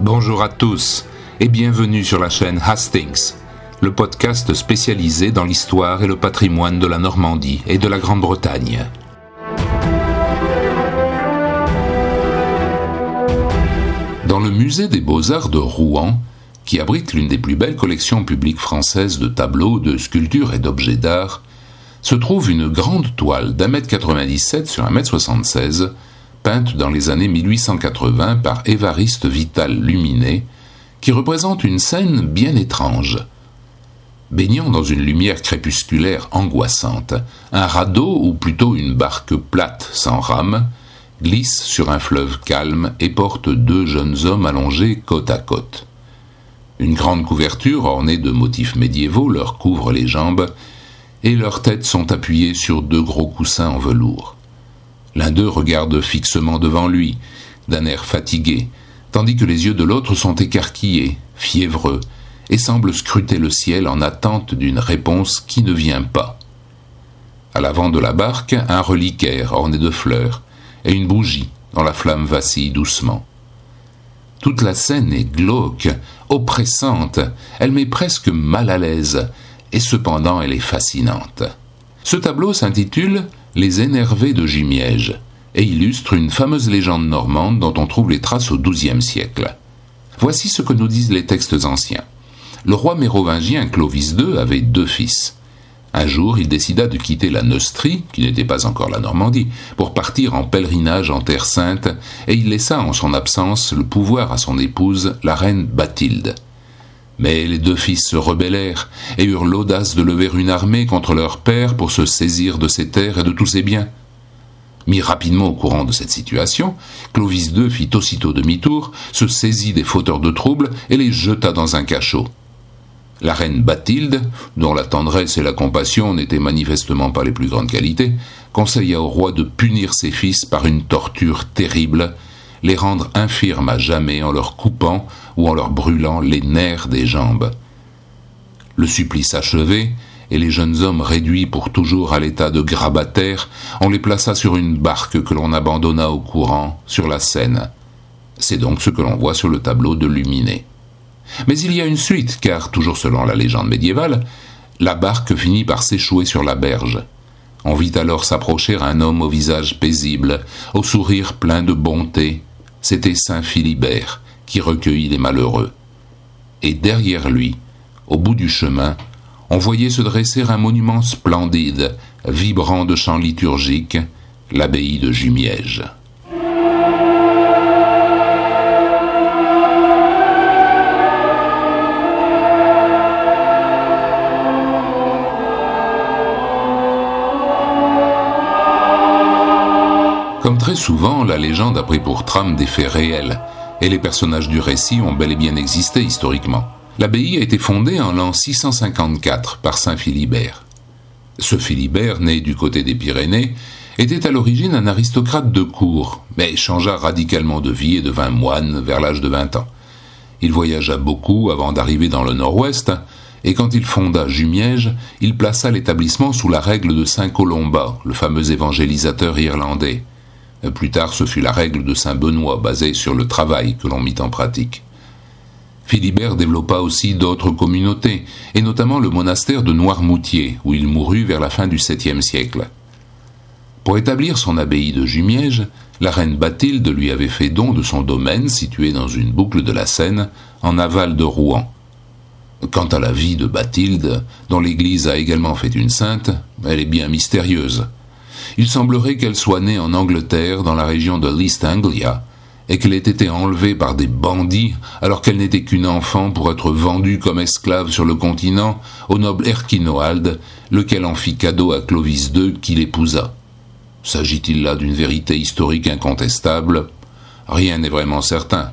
Bonjour à tous et bienvenue sur la chaîne Hastings, le podcast spécialisé dans l'histoire et le patrimoine de la Normandie et de la Grande-Bretagne. Dans le musée des beaux-arts de Rouen, qui abrite l'une des plus belles collections publiques françaises de tableaux, de sculptures et d'objets d'art, se trouve une grande toile d'un mètre 97 sur un mètre 76, peinte dans les années 1880 par Évariste Vital Luminet, qui représente une scène bien étrange. Baignant dans une lumière crépusculaire angoissante, un radeau, ou plutôt une barque plate sans rame, glisse sur un fleuve calme et porte deux jeunes hommes allongés côte à côte. Une grande couverture ornée de motifs médiévaux leur couvre les jambes, et leurs têtes sont appuyées sur deux gros coussins en velours. L'un d'eux regarde fixement devant lui, d'un air fatigué, tandis que les yeux de l'autre sont écarquillés, fiévreux, et semblent scruter le ciel en attente d'une réponse qui ne vient pas. À l'avant de la barque, un reliquaire orné de fleurs, et une bougie dont la flamme vacille doucement. Toute la scène est glauque, oppressante, elle met presque mal à l'aise, et cependant elle est fascinante. Ce tableau s'intitule Les énervés de Jumièges et illustre une fameuse légende normande dont on trouve les traces au XIIe siècle. Voici ce que nous disent les textes anciens. Le roi mérovingien Clovis II avait deux fils. Un jour, il décida de quitter la Neustrie, qui n'était pas encore la Normandie, pour partir en pèlerinage en Terre Sainte, et il laissa en son absence le pouvoir à son épouse, la reine Bathilde. Mais les deux fils se rebellèrent et eurent l'audace de lever une armée contre leur père pour se saisir de ses terres et de tous ses biens. Mis rapidement au courant de cette situation, Clovis II fit aussitôt demi-tour, se saisit des fauteurs de troubles et les jeta dans un cachot. La reine Bathilde, dont la tendresse et la compassion n'étaient manifestement pas les plus grandes qualités, conseilla au roi de punir ses fils par une torture terrible, les rendre infirmes à jamais en leur coupant ou en leur brûlant les nerfs des jambes. Le supplice achevé, et les jeunes hommes réduits pour toujours à l'état de grabataires, on les plaça sur une barque que l'on abandonna au courant sur la Seine. C'est donc ce que l'on voit sur le tableau de Luminé. Mais il y a une suite, car, toujours selon la légende médiévale, la barque finit par s'échouer sur la berge. On vit alors s'approcher un homme au visage paisible, au sourire plein de bonté. C'était Saint Philibert, qui recueillit les malheureux. Et derrière lui, au bout du chemin, on voyait se dresser un monument splendide, vibrant de chants liturgiques, l'abbaye de Jumièges. Comme très souvent, la légende a pris pour trame des faits réels, et les personnages du récit ont bel et bien existé historiquement. L'abbaye a été fondée en l'an 654 par saint Philibert. Ce Philibert, né du côté des Pyrénées, était à l'origine un aristocrate de cour, mais changea radicalement de vie et devint moine vers l'âge de 20 ans. Il voyagea beaucoup avant d'arriver dans le nord-ouest, et quand il fonda Jumièges, il plaça l'établissement sous la règle de Saint Colomba, le fameux évangélisateur irlandais. Plus tard, ce fut la règle de Saint Benoît, basée sur le travail que l'on mit en pratique. Philibert développa aussi d'autres communautés, et notamment le monastère de Noirmoutier, où il mourut vers la fin du septième siècle. Pour établir son abbaye de Jumièges, la reine Bathilde lui avait fait don de son domaine situé dans une boucle de la Seine, en aval de Rouen. Quant à la vie de Bathilde, dont l'Église a également fait une sainte, elle est bien mystérieuse. Il semblerait qu'elle soit née en Angleterre, dans la région de l'East Anglia, et qu'elle ait été enlevée par des bandits alors qu'elle n'était qu'une enfant pour être vendue comme esclave sur le continent au noble Erquinoald, lequel en fit cadeau à Clovis II qui l'épousa. S'agit-il là d'une vérité historique incontestable? Rien n'est vraiment certain.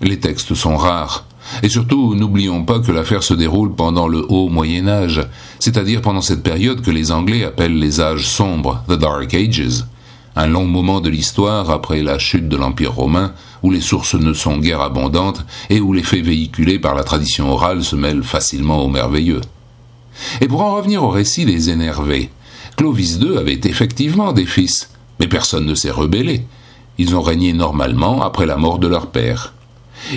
Les textes sont rares, et surtout, n'oublions pas que l'affaire se déroule pendant le haut Moyen Âge, c'est-à-dire pendant cette période que les Anglais appellent les âges sombres, the Dark Ages, un long moment de l'histoire après la chute de l'Empire romain, où les sources ne sont guère abondantes et où les faits véhiculés par la tradition orale se mêlent facilement au merveilleux. Et pour en revenir au récit des énervés, Clovis II avait effectivement des fils, mais personne ne s'est rebellé. Ils ont régné normalement après la mort de leur père.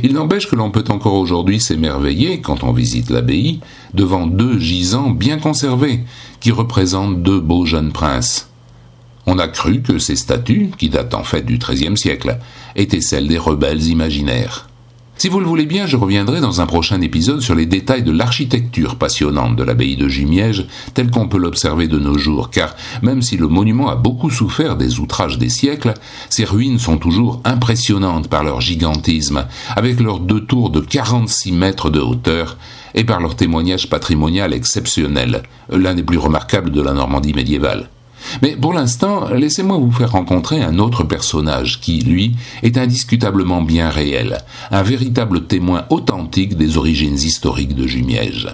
Il n'empêche que l'on peut encore aujourd'hui s'émerveiller, quand on visite l'abbaye, devant deux gisants bien conservés, qui représentent deux beaux jeunes princes. On a cru que ces statues, qui datent en fait du XIIIe siècle, étaient celles des rebelles imaginaires. Si vous le voulez bien, je reviendrai dans un prochain épisode sur les détails de l'architecture passionnante de l'abbaye de Jumièges, telle qu'on peut l'observer de nos jours, car même si le monument a beaucoup souffert des outrages des siècles, ses ruines sont toujours impressionnantes par leur gigantisme, avec leurs deux tours de 46 mètres de hauteur, et par leur témoignage patrimonial exceptionnel, l'un des plus remarquables de la Normandie médiévale. Mais pour l'instant, laissez-moi vous faire rencontrer un autre personnage qui, lui, est indiscutablement bien réel, un véritable témoin authentique des origines historiques de Jumièges.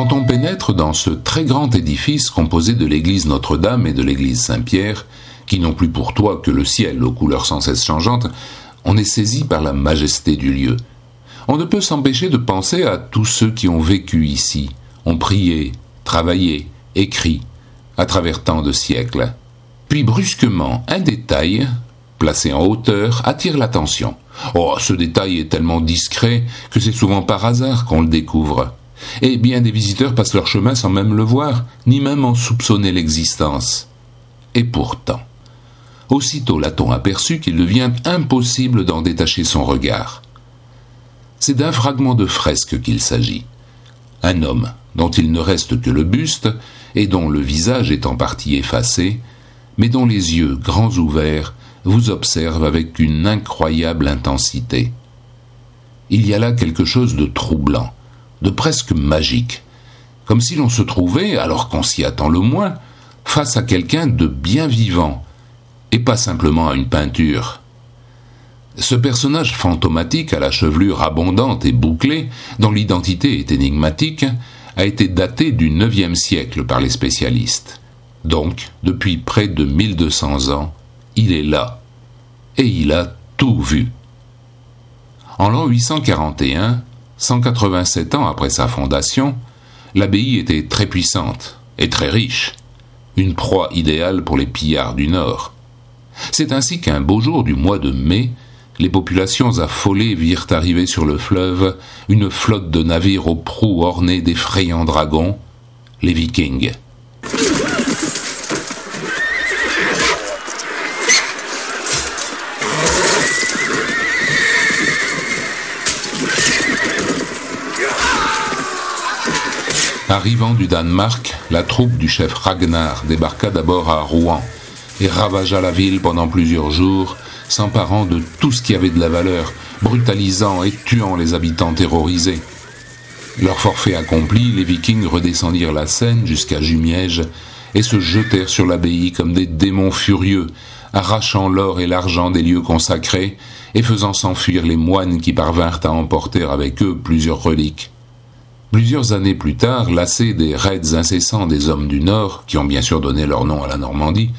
Quand on pénètre dans ce très grand édifice composé de l'église Notre-Dame et de l'église Saint-Pierre, qui n'ont plus pour toi que le ciel aux couleurs sans cesse changeantes, on est saisi par la majesté du lieu. On ne peut s'empêcher de penser à tous ceux qui ont vécu ici, ont prié, travaillé, écrit, à travers tant de siècles. Puis brusquement, un détail, placé en hauteur, attire l'attention. Oh, ce détail est tellement discret que c'est souvent par hasard qu'on le découvre et bien des visiteurs passent leur chemin sans même le voir, ni même en soupçonner l'existence. Et pourtant, aussitôt l'a-t-on aperçu qu'il devient impossible d'en détacher son regard. C'est d'un fragment de fresque qu'il s'agit. Un homme dont il ne reste que le buste et dont le visage est en partie effacé, mais dont les yeux grands ouverts vous observent avec une incroyable intensité. Il y a là quelque chose de troublant, de presque magique, comme si l'on se trouvait, alors qu'on s'y attend le moins, face à quelqu'un de bien vivant, et pas simplement à une peinture. Ce personnage fantomatique à la chevelure abondante et bouclée, dont l'identité est énigmatique, a été daté du IXe siècle par les spécialistes. Donc, depuis près de 1200 ans, il est là, et il a tout vu. En l'an 841, 187 ans après sa fondation, l'abbaye était très puissante et très riche, une proie idéale pour les pillards du Nord. C'est ainsi qu'un beau jour du mois de mai, les populations affolées virent arriver sur le fleuve une flotte de navires aux proues ornées d'effrayants dragons, les Vikings. Arrivant du Danemark, la troupe du chef Ragnar débarqua d'abord à Rouen et ravagea la ville pendant plusieurs jours, s'emparant de tout ce qui avait de la valeur, brutalisant et tuant les habitants terrorisés. Leur forfait accompli, les Vikings redescendirent la Seine jusqu'à Jumièges et se jetèrent sur l'abbaye comme des démons furieux, arrachant l'or et l'argent des lieux consacrés et faisant s'enfuir les moines qui parvinrent à emporter avec eux plusieurs reliques. Plusieurs années plus tard, lassés des raids incessants des hommes du Nord, qui ont bien sûr donné leur nom à la Normandie,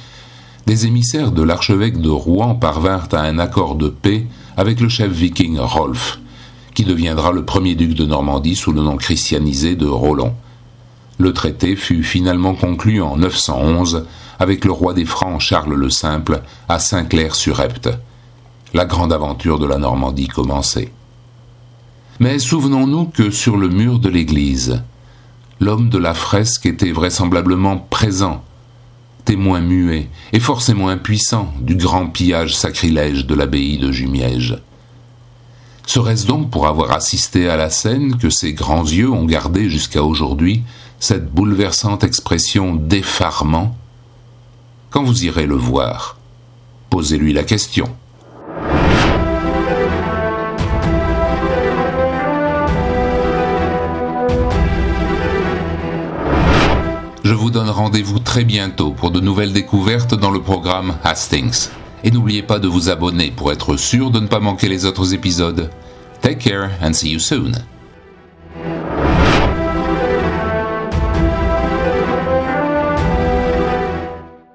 des émissaires de l'archevêque de Rouen parvinrent à un accord de paix avec le chef viking Rolf, qui deviendra le premier duc de Normandie sous le nom christianisé de Roland. Le traité fut finalement conclu en 911 avec le roi des Francs Charles le Simple à Saint-Clair-sur-Epte. La grande aventure de la Normandie commençait. Mais souvenons-nous que sur le mur de l'église, l'homme de la fresque était vraisemblablement présent, témoin muet et forcément impuissant du grand pillage sacrilège de l'abbaye de Jumièges. Serait-ce donc pour avoir assisté à la scène que ses grands yeux ont gardé jusqu'à aujourd'hui cette bouleversante expression d'effarement? Quand vous irez le voir, posez-lui la question. Je vous donne rendez-vous très bientôt pour de nouvelles découvertes dans le programme Hastings. Et n'oubliez pas de vous abonner pour être sûr de ne pas manquer les autres épisodes. Take care and see you soon.